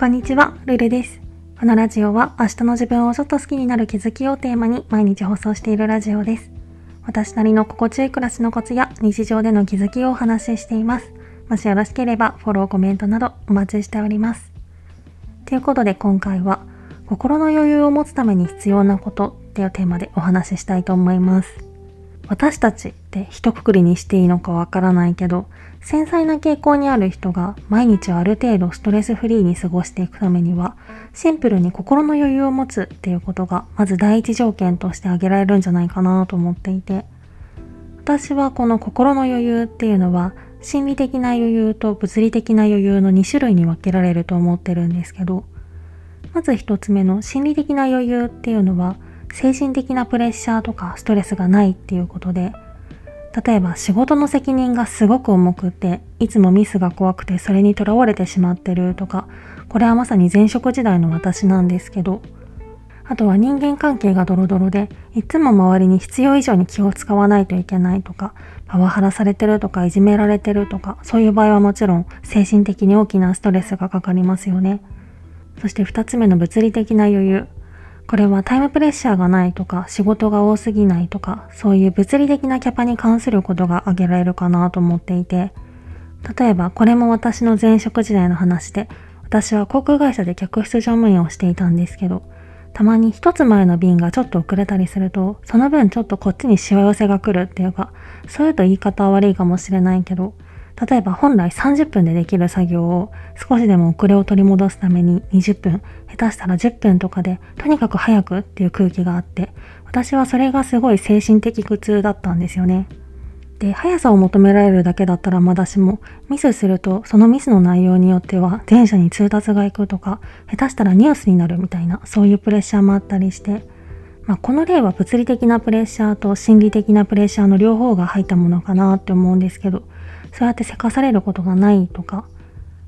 こんにちは、ルルです。このラジオは明日の自分をちょっと好きになる気づきをテーマに毎日放送しているラジオです。私なりの心地よい暮らしのコツや日常での気づきをお話ししています。もしよろしければフォロー、コメントなどお待ちしております。ということで今回は心の余裕を持つために必要なことっていうテーマでお話ししたいと思います。私たちって一括りにしていいのかわからないけど、繊細な傾向にある人が毎日ある程度ストレスフリーに過ごしていくためには、シンプルに心の余裕を持つっていうことが、まず第一条件として挙げられるんじゃないかなと思っていて、私はこの心の余裕っていうのは、心理的な余裕と物理的な余裕の2種類に分けられると思ってるんですけど、まず一つ目の心理的な余裕っていうのは、精神的なプレッシャーとかストレスがないっていうことで、例えば仕事の責任がすごく重くて、いつもミスが怖くてそれにとらわれてしまってるとか、これはまさに前職時代の私なんですけど、あとは人間関係がドロドロで、いつも周りに必要以上に気を使わないといけないとか、パワハラされてるとかいじめられてるとか、そういう場合はもちろん精神的に大きなストレスがかかりますよね。そして二つ目の物理的な余裕。これはタイムプレッシャーがないとか仕事が多すぎないとかそういう物理的なキャパに関することが挙げられるかなと思っていて例えばこれも私の前職時代の話で私は航空会社で客室乗務員をしていたんですけどたまに一つ前の便がちょっと遅れたりするとその分ちょっとこっちにしわ寄せが来るっていうかそういうと言い方は悪いかもしれないけど例えば本来30分でできる作業を少しでも遅れを取り戻すために20分、下手したら10分とかでとにかく早くっていう空気があって、私はそれがすごい精神的苦痛だったんですよね。で、速さを求められるだけだったらまだしも、ミスするとそのミスの内容によっては電車に通達が行くとか、下手したらニュースになるみたいな、そういうプレッシャーもあったりして、まあ、この例は物理的なプレッシャーと心理的なプレッシャーの両方が入ったものかなって思うんですけど、そうやってせかされることがないとか、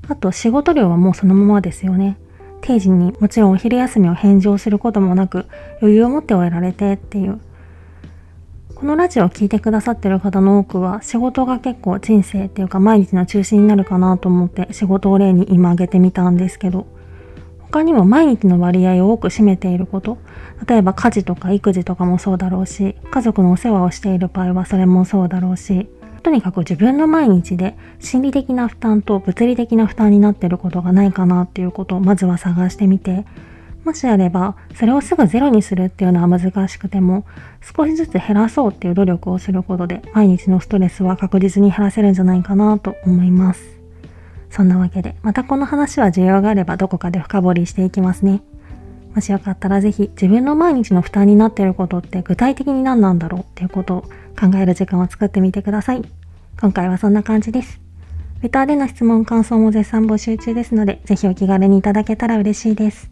あと仕事量はもうそのままですよね。定時にもちろんお昼休みを返上することもなく余裕を持って終えられてっていう。このラジオを聴いてくださってる方の多くは仕事が結構人生っていうか毎日の中心になるかなと思って仕事を例に今挙げてみたんですけど他にも毎日の割合を多く占めていること例えば家事とか育児とかもそうだろうし家族のお世話をしている場合はそれもそうだろうしとにかく自分の毎日で心理的な負担と物理的な負担になってることがないかなっていうことをまずは探してみて、もしあれば、それをすぐゼロにするっていうのは難しくても、少しずつ減らそうっていう努力をすることで、毎日のストレスは確実に減らせるんじゃないかなと思います。そんなわけで、またこの話は需要があればどこかで深掘りしていきますね。もしよかったらぜひ自分の毎日の負担になっていることって具体的に何なんだろうっていうことを考える時間を作ってみてください。今回はそんな感じです。レターでの質問、感想も絶賛募集中ですので、ぜひお気軽にいただけたら嬉しいです。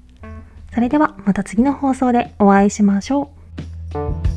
それではまた次の放送でお会いしましょう。